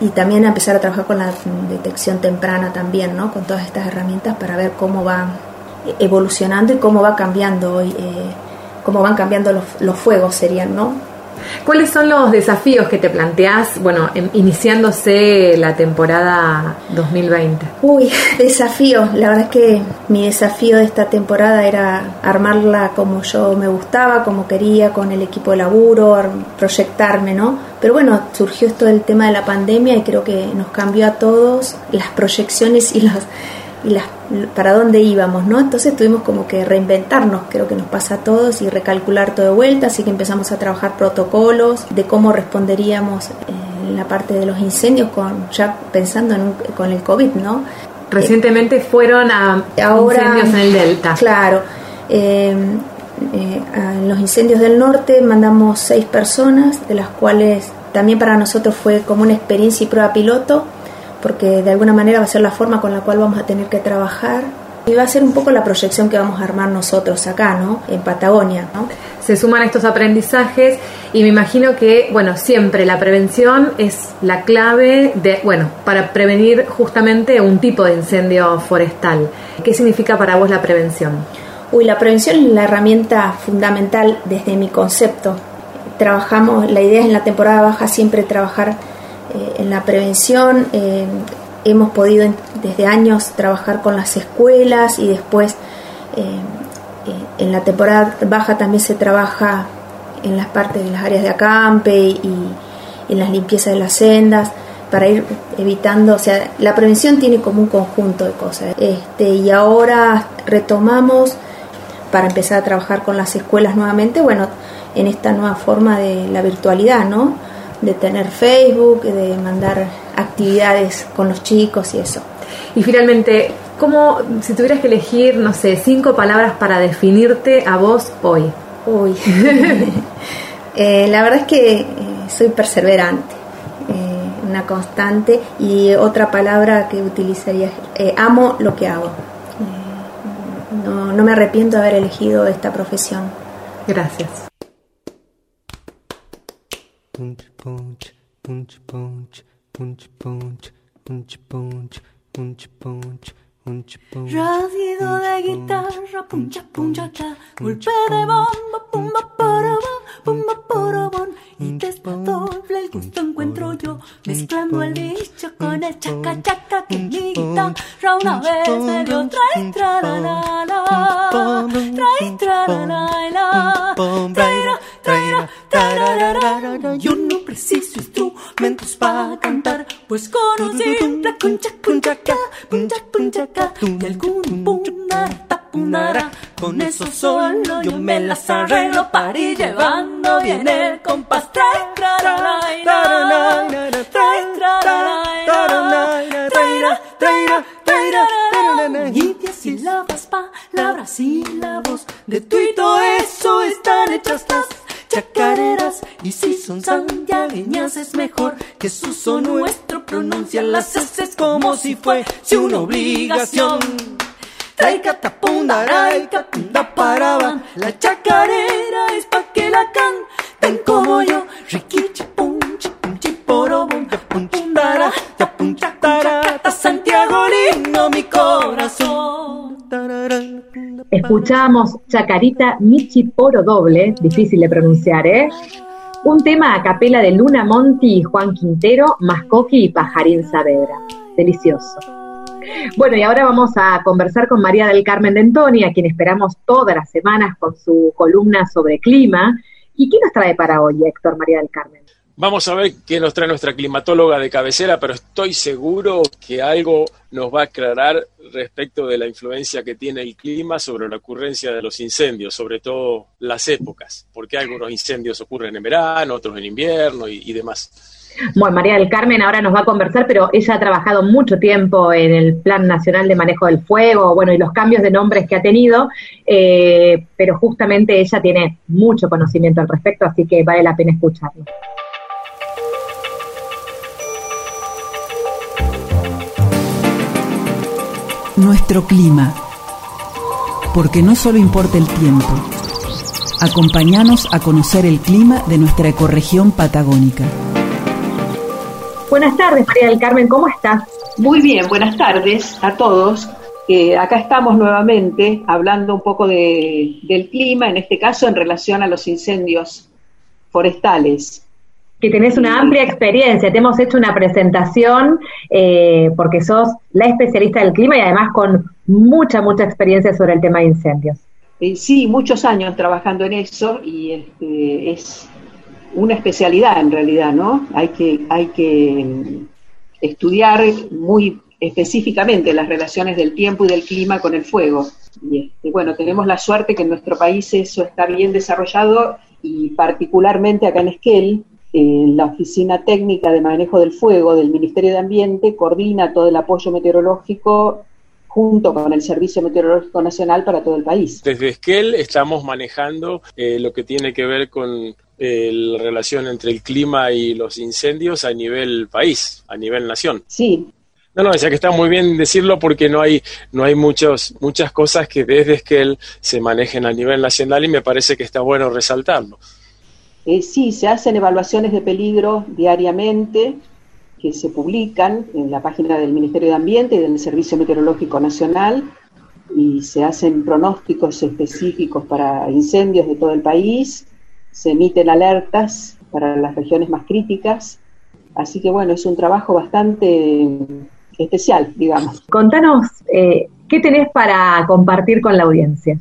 y también empezar a trabajar con la detección temprana también, ¿no? con todas estas herramientas para ver cómo va evolucionando y cómo va cambiando hoy, eh, cómo van cambiando los, los fuegos serían, ¿no? ¿Cuáles son los desafíos que te planteás, bueno, em, iniciándose la temporada 2020? Uy, desafío. La verdad es que mi desafío de esta temporada era armarla como yo me gustaba, como quería, con el equipo de laburo, proyectarme, ¿no? Pero bueno, surgió esto del tema de la pandemia y creo que nos cambió a todos las proyecciones y los y las, para dónde íbamos, ¿no? Entonces tuvimos como que reinventarnos, creo que nos pasa a todos, y recalcular todo de vuelta, así que empezamos a trabajar protocolos de cómo responderíamos en eh, la parte de los incendios, con ya pensando en con el COVID, ¿no? Recientemente fueron a ahora, incendios en el Delta. Claro. Eh, eh, en los incendios del norte mandamos seis personas, de las cuales también para nosotros fue como una experiencia y prueba piloto porque de alguna manera va a ser la forma con la cual vamos a tener que trabajar y va a ser un poco la proyección que vamos a armar nosotros acá, ¿no? En Patagonia, ¿no? Se suman estos aprendizajes y me imagino que, bueno, siempre la prevención es la clave de, bueno, para prevenir justamente un tipo de incendio forestal. ¿Qué significa para vos la prevención? Uy, la prevención es la herramienta fundamental desde mi concepto. Trabajamos, la idea es en la temporada baja siempre trabajar eh, en la prevención. Eh, hemos podido desde años trabajar con las escuelas y después eh, en la temporada baja también se trabaja en las partes de las áreas de acampe y, en las limpiezas de las sendas para ir evitando, o sea, la prevención tiene como un conjunto de cosas. Este, y ahora retomamos para empezar a trabajar con las escuelas nuevamente, bueno, en esta nueva forma de la virtualidad, ¿no? De tener Facebook, de mandar actividades con los chicos y eso. Y finalmente, ¿cómo, si tuvieras que elegir, no sé, cinco palabras para definirte a vos hoy? Uy, eh, la verdad es que eh, soy perseverante, eh, una constante y otra palabra que utilizaría, amo lo que hago. no, no me arrepiento de haber elegido esta profesión. Gracias. Punch punch punch punch punch punch punch punch punch punch Radido de guitarra, puncha puncha cha, golpe de bomba, pumba porobón, pumba porobón, y desdoble el gusto encuentro yo, mezclando el bicho con el chaca chaca que mi guitarra. Trai, tra, la, la, la. Trai, tra, la, la, la. Traira, traira, tarararara. Yo no preciso instrumentos para cantar, pues con un simple puncha, puncha, ca, puncha, puncha, ca, y algún punara, tapunara. Con eso solo yo me las arreglo para ir llevando bien el compás. Trai, tra, la, la, la. Trai, tra, la, la, la. Traira, traira, traira, tarara. Y diez sílabas, palabras, sílabos. De tu y todo eso están hechas chacareras. Y si son santiagueñas es mejor que su son nuestro. Pronuncia las S como si fuese una obligación. Traica tapunda, raica, punda paraban. La chacarera es pa' que la canten como yo. Punchi, Escuchamos Chacarita Michi Poro Doble, difícil de pronunciar, ¿eh? Un tema a capela de Luna Monti y Juan Quintero, Mascoqui y Pajarín Saavedra. Delicioso. Bueno, y ahora vamos a conversar con María del Carmen de Antoni, a quien esperamos todas las semanas con su columna sobre clima. ¿Y qué nos trae para hoy, Héctor María del Carmen? Vamos a ver qué nos trae nuestra climatóloga de cabecera, pero estoy seguro que algo nos va a aclarar respecto de la influencia que tiene el clima sobre la ocurrencia de los incendios, sobre todo las épocas, porque algunos incendios ocurren en verano, otros en invierno y, demás. Bueno, María del Carmen ahora nos va a conversar, pero ella ha trabajado mucho tiempo en el Plan Nacional de Manejo del Fuego, bueno, y los cambios de nombres que ha tenido, eh, pero justamente ella tiene mucho conocimiento al respecto, así que vale la pena escucharlo. Nuestro clima. Porque no solo importa el tiempo. Acompáñanos a conocer el clima de nuestra ecorregión patagónica. Buenas tardes, María del Carmen, ¿cómo estás? Muy bien, buenas tardes a todos. Eh, acá estamos nuevamente hablando un poco de- del clima, en este caso en relación a los incendios forestales. Que tenés una amplia experiencia, te hemos hecho una presentación eh, porque sos la especialista del clima y además con mucha, mucha experiencia sobre el tema de incendios. Eh, sí, muchos años trabajando en eso y este, es una especialidad en realidad, ¿no? Hay que, hay que mm, estudiar muy específicamente las relaciones del tiempo y del clima con el fuego. Y este, bueno, tenemos la suerte que en nuestro país eso está bien desarrollado y particularmente acá en Esquel, eh, la Oficina Técnica de Manejo del Fuego del Ministerio de Ambiente coordina todo el apoyo meteorológico junto con el Servicio Meteorológico Nacional para todo el país. Desde Esquel estamos manejando eh, lo que tiene que ver con eh, la relación entre el clima y los incendios a nivel país, a nivel nación. Sí, No, no, decía que está muy bien decirlo porque no hay, no hay muchos, muchas cosas que desde Esquel se manejen a nivel nacional y me parece que está bueno resaltarlo. Eh, sí, se hacen evaluaciones de peligro diariamente que se publican en la página del Ministerio de Ambiente y del Servicio Meteorológico Nacional y se hacen pronósticos específicos para incendios de todo el país, se emiten alertas para las regiones más críticas, así que bueno, es un trabajo bastante especial, digamos. Contanos, eh, ¿qué tenés para compartir con la audiencia?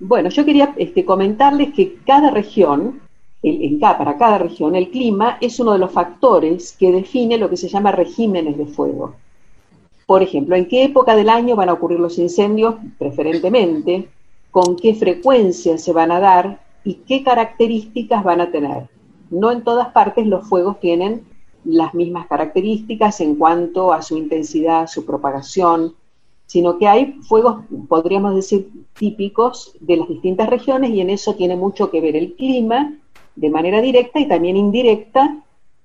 Bueno, yo quería este, comentarles que cada región, el- en ca- para cada región, el clima es uno de los factores que define lo que se llama regímenes de fuego. Por ejemplo, en qué época del año van a ocurrir los incendios, preferentemente, con qué frecuencia se van a dar y qué características van a tener. No en todas partes los fuegos tienen las mismas características en cuanto a su intensidad, su propagación, sino que hay fuegos, podríamos decir, típicos de las distintas regiones y en eso tiene mucho que ver el clima de manera directa y también indirecta,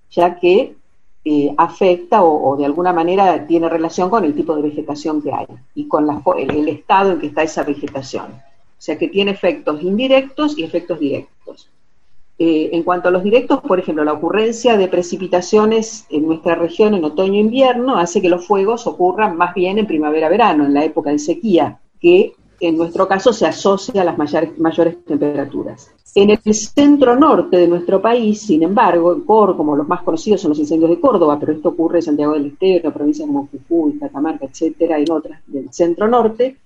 ya que eh, afecta o, de alguna manera tiene relación con el tipo de vegetación que hay y con el, estado en que está esa vegetación. O sea que tiene efectos indirectos y efectos directos. Eh, en cuanto a los directos, por ejemplo, la ocurrencia de precipitaciones en nuestra región en otoño-invierno hace que los fuegos ocurran más bien en primavera-verano, en la época de sequía, que en nuestro caso se asocia a las mayores temperaturas. En el centro norte de nuestro país, sin embargo, en Córdoba, como los más conocidos son los incendios de Córdoba, pero esto ocurre en Santiago del Estero, provincias como Jujuy, Catamarca, etcétera, en otras del centro norte,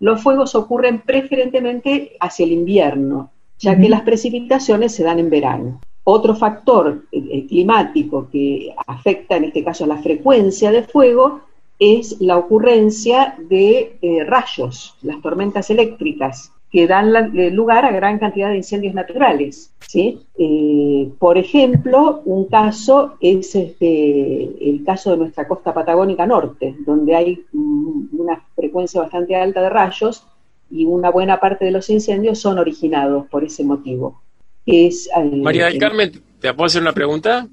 los fuegos ocurren preferentemente hacia el invierno, ya que las precipitaciones se dan en verano. Otro factor eh, eh, climático que afecta en este caso la frecuencia de fuego es la ocurrencia de eh, rayos, las tormentas eléctricas, que dan la- eh, lugar a gran cantidad de incendios naturales. ¿sí? Eh, por ejemplo, un caso es este, el caso de nuestra costa patagónica norte, donde hay mm, una frecuencia bastante alta de rayos y una buena parte de los incendios son originados por ese motivo. Es, eh, María del el- Carmen, ¿te puedo hacer una pregunta?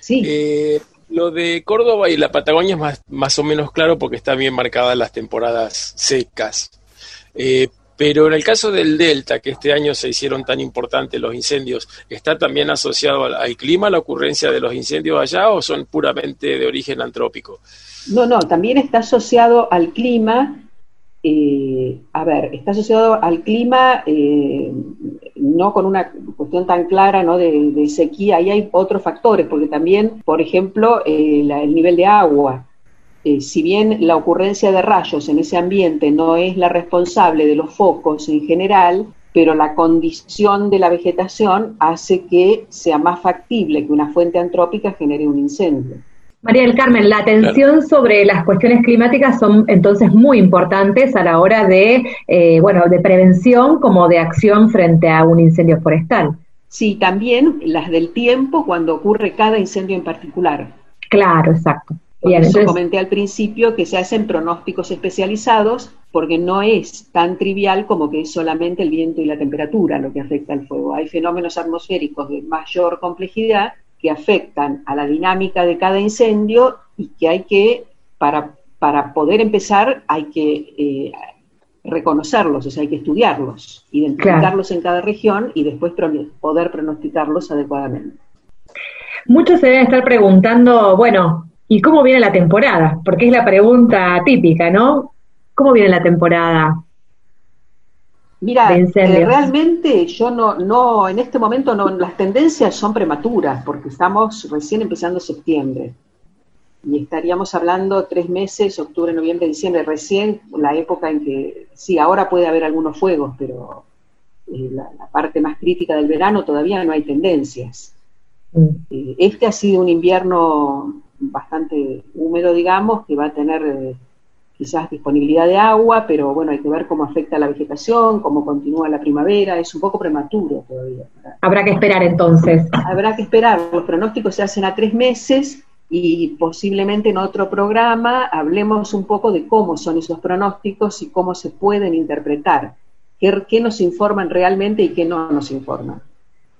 Sí. Eh, lo de Córdoba y la Patagonia es más, más o menos claro porque están bien marcadas las temporadas secas. Eh, pero en el caso del Delta, que este año se hicieron tan importantes los incendios, ¿está también asociado al, clima la ocurrencia de los incendios allá o son puramente de origen antrópico? No, no, también está asociado al clima. eh, a ver, está asociado al clima eh, no con una cuestión tan clara ¿no? de, de sequía, ahí hay otros factores, porque también, por ejemplo, eh, la- el nivel de agua. Eh, si bien la ocurrencia de rayos en ese ambiente no es la responsable de los focos en general, pero la condición de la vegetación hace que sea más factible que una fuente antrópica genere un incendio. María del Carmen, la atención sobre las cuestiones climáticas son entonces muy importantes a la hora de, eh, bueno, de prevención como de acción frente a un incendio forestal. Sí, también las del tiempo cuando ocurre cada incendio en particular. Claro, exacto. Por Bien, eso entonces, comenté al principio que se hacen pronósticos especializados porque no es tan trivial como que es solamente el viento y la temperatura lo que afecta al fuego. Hay fenómenos atmosféricos de mayor complejidad que afectan a la dinámica de cada incendio y que hay que, para, para poder empezar, hay que eh, reconocerlos, o sea, hay que estudiarlos, identificarlos en cada región y después poder pronosticarlos adecuadamente. muchos se deben estar preguntando, bueno, ¿y cómo viene la temporada? Porque es la pregunta típica, ¿no? ¿Cómo viene la temporada? Mira, eh, realmente yo no, no, en este momento no, las tendencias son prematuras porque estamos recién empezando septiembre y estaríamos hablando tres meses, octubre, noviembre, diciembre, recién la época en que, sí, ahora puede haber algunos fuegos, pero eh, la, la parte más crítica del verano todavía no hay tendencias. Eh, este ha sido un invierno bastante húmedo, digamos, que va a tener eh, quizás disponibilidad de agua, pero bueno, hay que ver cómo afecta la vegetación, cómo continúa la primavera, es un poco prematuro todavía. Habrá que esperar entonces. Habrá que esperar, los pronósticos se hacen a tres meses y posiblemente en otro programa hablemos un poco de cómo son esos pronósticos y cómo se pueden interpretar, qué, qué nos informan realmente y qué no nos informan.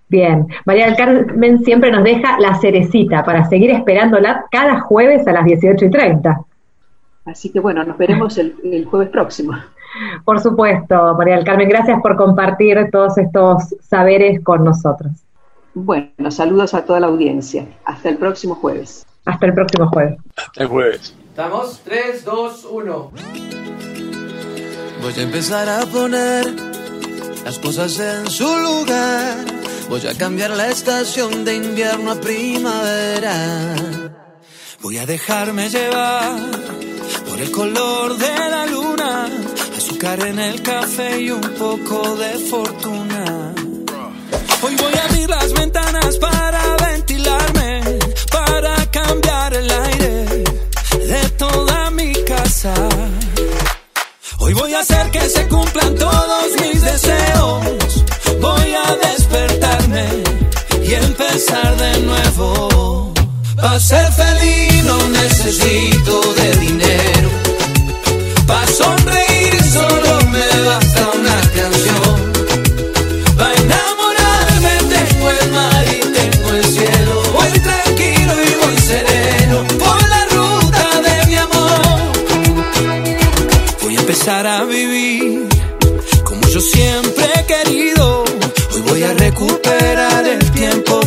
Bien, María del Carmen siempre nos deja la cerecita para seguir esperándola cada jueves a las 18 y 30. Así que bueno, nos veremos el, el jueves próximo. Por supuesto, María del Carmen, gracias por compartir todos estos saberes con nosotros. Bueno, saludos a toda la audiencia. Hasta el próximo jueves. Hasta el próximo jueves. Hasta el jueves. ¿Estamos? 3, 2, 1. Voy a empezar a poner las cosas en su lugar. Voy a cambiar la estación de invierno a primavera. Voy a dejarme llevar por el color de la luna, azúcar en el café y un poco de fortuna. Hoy voy a abrir las ventanas para ventilarme, para cambiar el aire de toda mi casa. Hoy voy a hacer que se cumplan todos mis deseos. Voy a despertarme y empezar de nuevo. Para ser feliz no necesito de dinero. Para sonreír solo me basta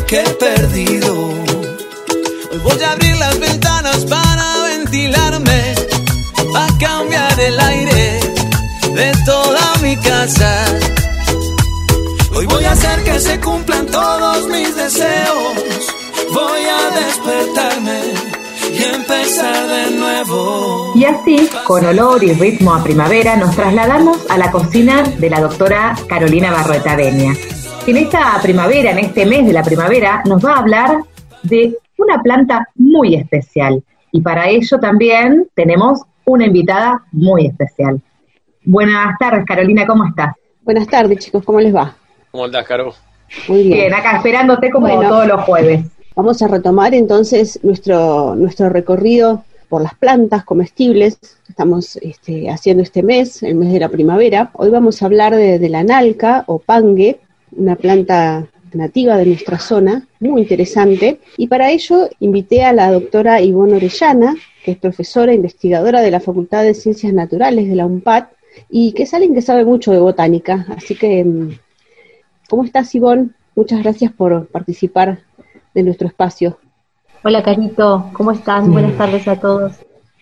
que he perdido. Hoy voy a abrir las ventanas para ventilarme, para cambiar el aire de toda mi casa. Hoy voy a hacer que se cumplan todos mis deseos. Voy a despertarme y empezar de nuevo. Y así, con olor y ritmo a primavera, nos trasladamos a la cocina de la doctora Carolina Barroeta Benia. En esta primavera, en este mes de la primavera, nos va a hablar de una planta muy especial. Y para ello también tenemos una invitada muy especial. Buenas tardes, Carolina, ¿cómo estás? Buenas tardes, chicos, ¿cómo les va? ¿Cómo andás, Caro? Muy bien. Bien, acá esperándote como Bueno. todos los jueves. Vamos a retomar entonces nuestro, nuestro recorrido por las plantas comestibles que estamos este, haciendo este mes, el mes de la primavera. Hoy vamos a hablar de, de la nalca o pangue, una planta nativa de nuestra zona, muy interesante. Y para ello invité a la doctora Ivonne Orellana, que es profesora e investigadora de la Facultad de Ciencias Naturales de la UNPAD y que es alguien que sabe mucho de botánica. Así que, mm, ¿cómo estás, Ivonne? Muchas gracias por participar de nuestro espacio. Hola Carito, ¿cómo estás? Buenas tardes a todos.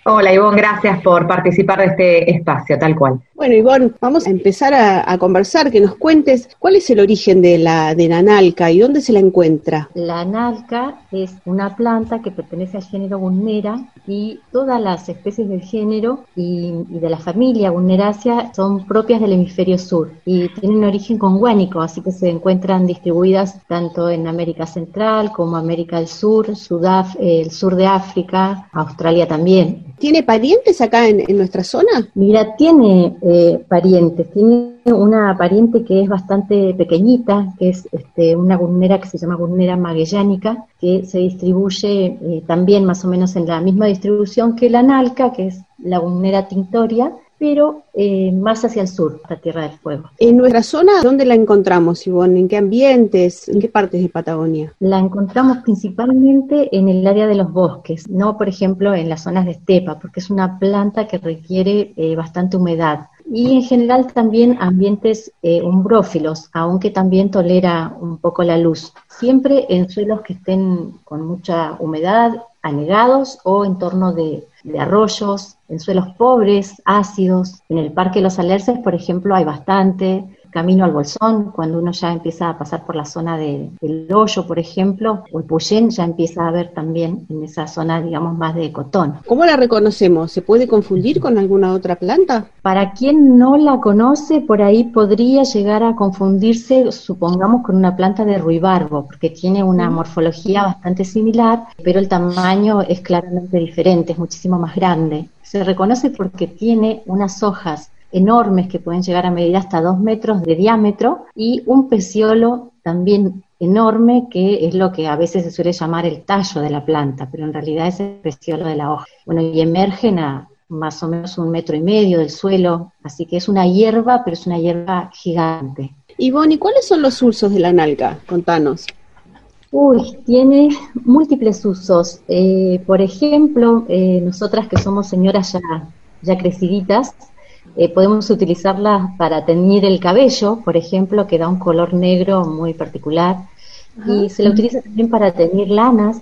Hola Ivonne, gracias por participar de este espacio, tal cual. Bueno, Ivonne, vamos a empezar a, a conversar, que nos cuentes cuál es el origen de la, de la nalca y dónde se la encuentra. La nalca es una planta que pertenece al género Gunnera y todas las especies del género y, y de la familia Gunneraceae son propias del hemisferio sur y tienen origen conguánico, así que se encuentran distribuidas tanto en América Central como América del Sur, Sudaf eh, el sur de África, Australia también. ¿Tiene parientes acá en, en nuestra zona? Mira, tiene eh, parientes, tiene una pariente que es bastante pequeñita, que es este, una gurnera que se llama gurnera magellánica, que se distribuye eh, también más o menos en la misma distribución que la nalca, que es la gurnera tinctoria, pero eh, más hacia el sur, la Tierra del Fuego. En nuestra zona, ¿dónde la encontramos, Ivonne? ¿En qué ambientes? ¿En qué partes de Patagonia? La encontramos principalmente en el área de los bosques, no por ejemplo en las zonas de estepa, porque es una planta que requiere eh, bastante humedad. Y en general también ambientes eh, umbrófilos, aunque también tolera un poco la luz. Siempre en suelos que estén con mucha humedad, anegados o en torno de, de arroyos, en suelos pobres, ácidos. En el Parque Los Alerces, por ejemplo, hay bastante. Camino al Bolsón, cuando uno ya empieza a pasar por la zona de- del Hoyo, por ejemplo, o el Puyén, ya empieza a haber también en esa zona, digamos, más de cotón. ¿Cómo la reconocemos? ¿Se puede confundir con alguna otra planta? Para quien no la conoce, por ahí podría llegar a confundirse, supongamos, con una planta de ruibarbo, porque tiene una morfología bastante similar, pero el tamaño es claramente diferente, es muchísimo más grande. Se reconoce porque tiene unas hojas enormes que pueden llegar a medir hasta dos metros de diámetro y un peciolo también enorme que es lo que a veces se suele llamar el tallo de la planta, pero en realidad es el peciolo de la hoja. Bueno, y emergen a más o menos un metro y medio del suelo, así que es una hierba, pero es una hierba gigante. ¿y cuáles son los usos de la nalga? Contanos. Uy, tiene múltiples usos. Eh, por ejemplo, eh, nosotras que somos señoras ya, ya creciditas, eh, podemos utilizarlas para teñir el cabello, por ejemplo, que da un color negro muy particular. Y se la utiliza también para teñir lanas.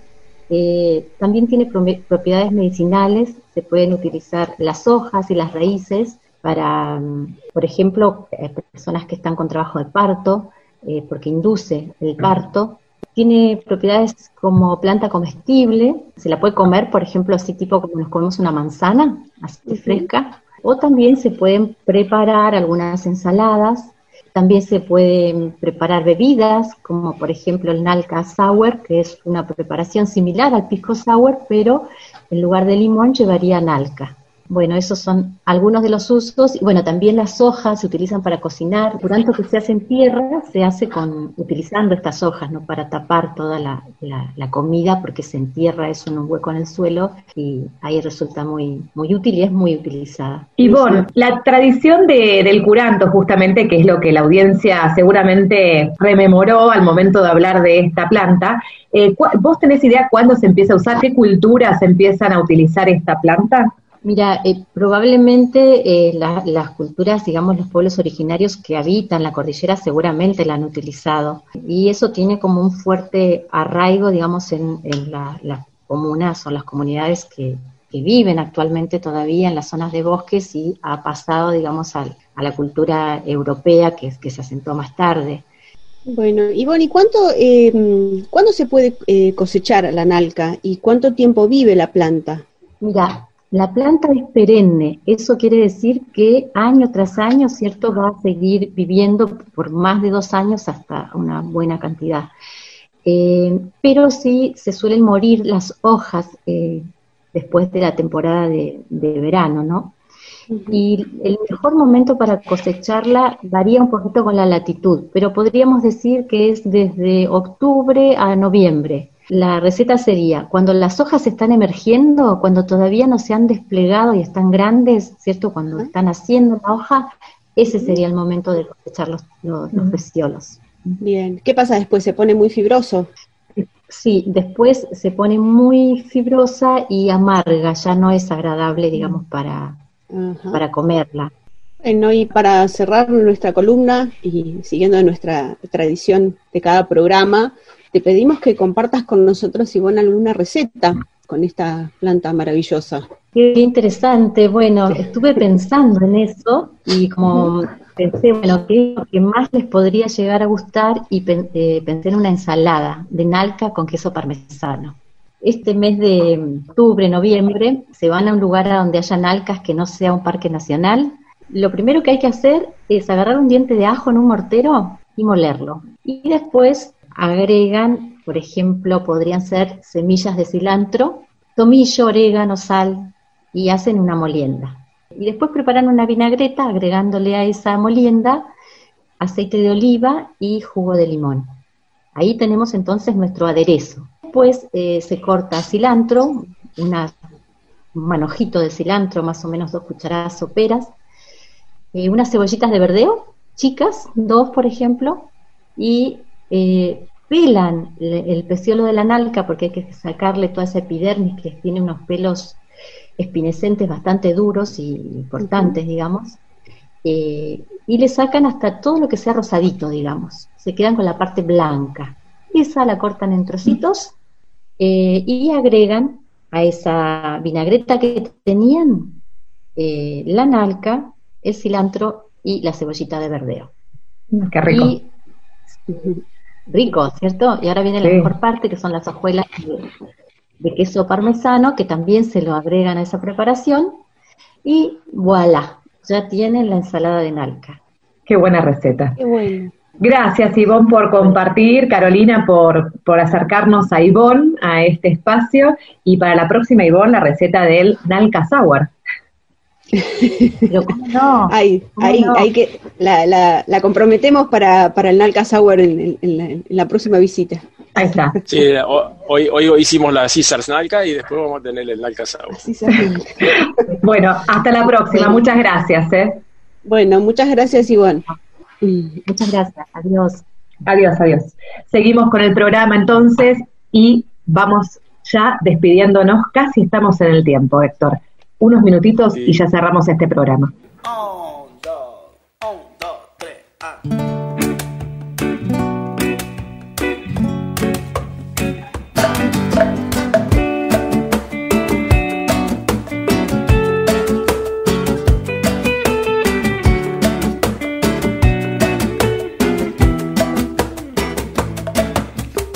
Eh, también tiene propiedades medicinales. Se pueden utilizar las hojas y las raíces para, mm, por ejemplo, eh, personas que están con trabajo de parto, eh, porque induce el parto. Tiene propiedades como planta comestible, se la puede comer, por ejemplo, así tipo como nos comemos una manzana, así fresca, o también se pueden preparar algunas ensaladas, también se pueden preparar bebidas, como por ejemplo el Nalca Sour, que es una preparación similar al pisco sour, pero en lugar de limón llevaría Nalca. Bueno, esos son algunos de los usos. Y bueno, también las hojas se utilizan para cocinar. Por que se hace en tierra, se hace con utilizando estas hojas, ¿no? Para tapar toda la, la- comida, porque se entierra eso en un hueco en el suelo y ahí resulta muy, muy útil y es muy utilizada. Ivonne, la tradición de- del curanto, justamente, que es lo que la audiencia seguramente rememoró al momento de hablar de esta planta, eh, ¿vos tenés idea cuándo se empieza a usar? ¿Qué culturas empiezan a utilizar esta planta? Mira, eh, probablemente eh, la- las culturas, digamos, los pueblos originarios que habitan la cordillera seguramente la han utilizado. Y eso tiene como un fuerte arraigo, digamos, en, en la- las comunas o las comunidades que, que viven actualmente todavía en las zonas de bosques y ha pasado, digamos, al- a la cultura europea que, que se asentó más tarde. Bueno, Ivonne, ¿y cuánto, eh, cuándo se puede eh, cosechar la nalca y cuánto tiempo vive la planta? Mira, la planta es perenne, eso quiere decir que año tras año, ¿cierto? Va a seguir viviendo por más de dos años hasta una buena cantidad. Eh, pero sí se suelen morir las hojas eh, después de la temporada de, de verano, ¿no? Y el mejor momento para cosecharla varía un poquito con la latitud, pero podríamos decir que es desde octubre a noviembre. La receta sería, cuando las hojas están emergiendo, cuando todavía no se han desplegado y están grandes, ¿cierto? Cuando están haciendo la hoja, ese sería el momento de cosechar los, los, los peciolos. Bien, ¿qué pasa después? ¿Se pone muy fibroso? Sí, después se pone muy fibrosa y amarga, ya no es agradable, digamos, para, para comerla. Bueno, y para cerrar nuestra columna y siguiendo nuestra tradición de cada programa, te pedimos que compartas con nosotros, Ivonne, alguna receta con esta planta maravillosa. Qué interesante. Bueno, estuve pensando en eso y como pensé, bueno, qué es lo que más les podría llegar a gustar y pen- eh, pensé en una ensalada de nalca con queso parmesano. Este mes de octubre, noviembre, se van a un lugar a donde haya nalcas que no sea un parque nacional. Lo primero que hay que hacer es agarrar un diente de ajo en un mortero y molerlo. Y después agregan, por ejemplo, podrían ser semillas de cilantro, tomillo, orégano, sal y hacen una molienda. Y después preparan una vinagreta agregándole a esa molienda aceite de oliva y jugo de limón. Ahí tenemos entonces nuestro aderezo. Después eh, se corta cilantro, un manojito de cilantro, más o menos dos cucharadas soperas, eh, unas cebollitas de verdeo, chicas, dos por ejemplo, y eh, pelan el peciolo de la nalca porque hay que sacarle toda esa epidermis que tiene unos pelos espinescentes bastante duros y importantes, digamos, eh, y le sacan hasta todo lo que sea rosadito, digamos. Se quedan con la parte blanca. Esa la cortan en trocitos eh, y agregan a esa vinagreta que tenían eh, la nalca, el cilantro y la cebollita de verdeo. Qué rico. Y- rico, ¿cierto? Y ahora viene la mejor parte, que son las hojuelas de, de queso parmesano, que también se lo agregan a esa preparación. Y voilà, ya tienen la ensalada de nalca. Qué buena receta. Qué bueno. Gracias, Ivonne, por compartir, Carolina, por, por acercarnos a Ivonne, a este espacio, y para la próxima, Ivonne, la receta del Nalca Sour. Pero ¿cómo no? Ahí, ¿Cómo ahí, no? ahí que la, la, la comprometemos para, para el Nalca Sour en, en- en la, en la próxima visita. Ahí está. Sí, ho- hoy, hoy, hicimos la Caesars Nalca y después vamos a tener el Nalca Sour. Bueno, hasta la próxima. Muchas gracias. ¿eh? Bueno, muchas gracias, Ivonne. Muchas gracias. Adiós. Adiós, adiós. Seguimos con el programa entonces y vamos ya despidiéndonos. Casi estamos en el tiempo, Héctor. Unos minutitos y ya cerramos este programa.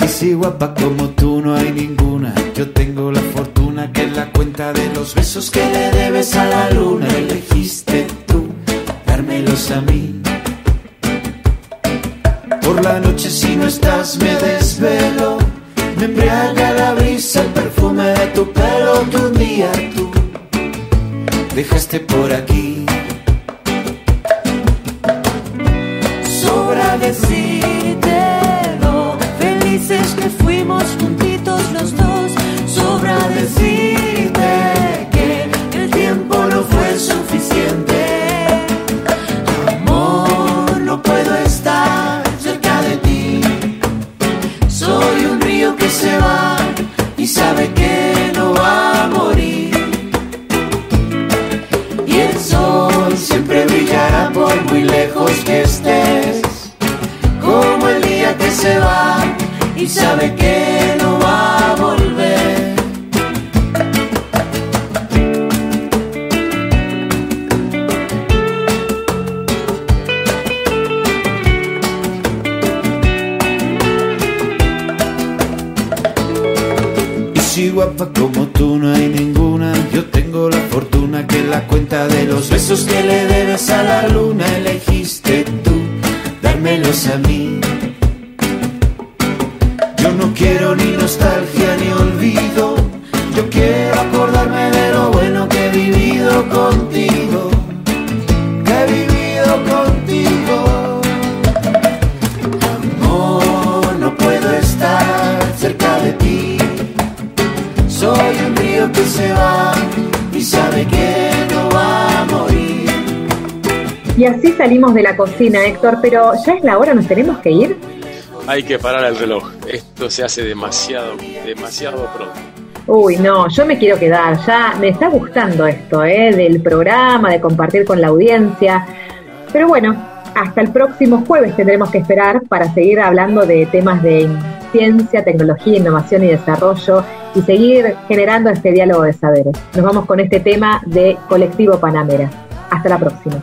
Y si guapa como tú no hay ninguna, yo tengo la fortuna que en la cuenta de los besos que le debes a la luna elegiste tú dármelos a mí. Por la noche si no estás me desvelo, me embriaga la brisa, el perfume de tu pelo que un día tú dejaste por aquí. Sobra decirte sabe que no va a morir. Y el sol siempre brillará por muy lejos que estés. Como el día que se va y sabe que como tú no hay ninguna. Yo tengo la fortuna que la cuenta de los besos que le debes a la luna salimos de la cocina, Héctor, pero ya es la hora, nos tenemos que ir. Hay que parar el reloj. Esto se hace demasiado, demasiado pronto. Uy, no, yo me quiero quedar, ya me está gustando esto, ¿eh? del programa, de compartir con la audiencia. Pero bueno, hasta el próximo jueves tendremos que esperar para seguir hablando de temas de ciencia, tecnología, innovación y desarrollo y seguir generando este diálogo de saberes. Nos vamos con este tema de Colectivo Panamera. Hasta la próxima.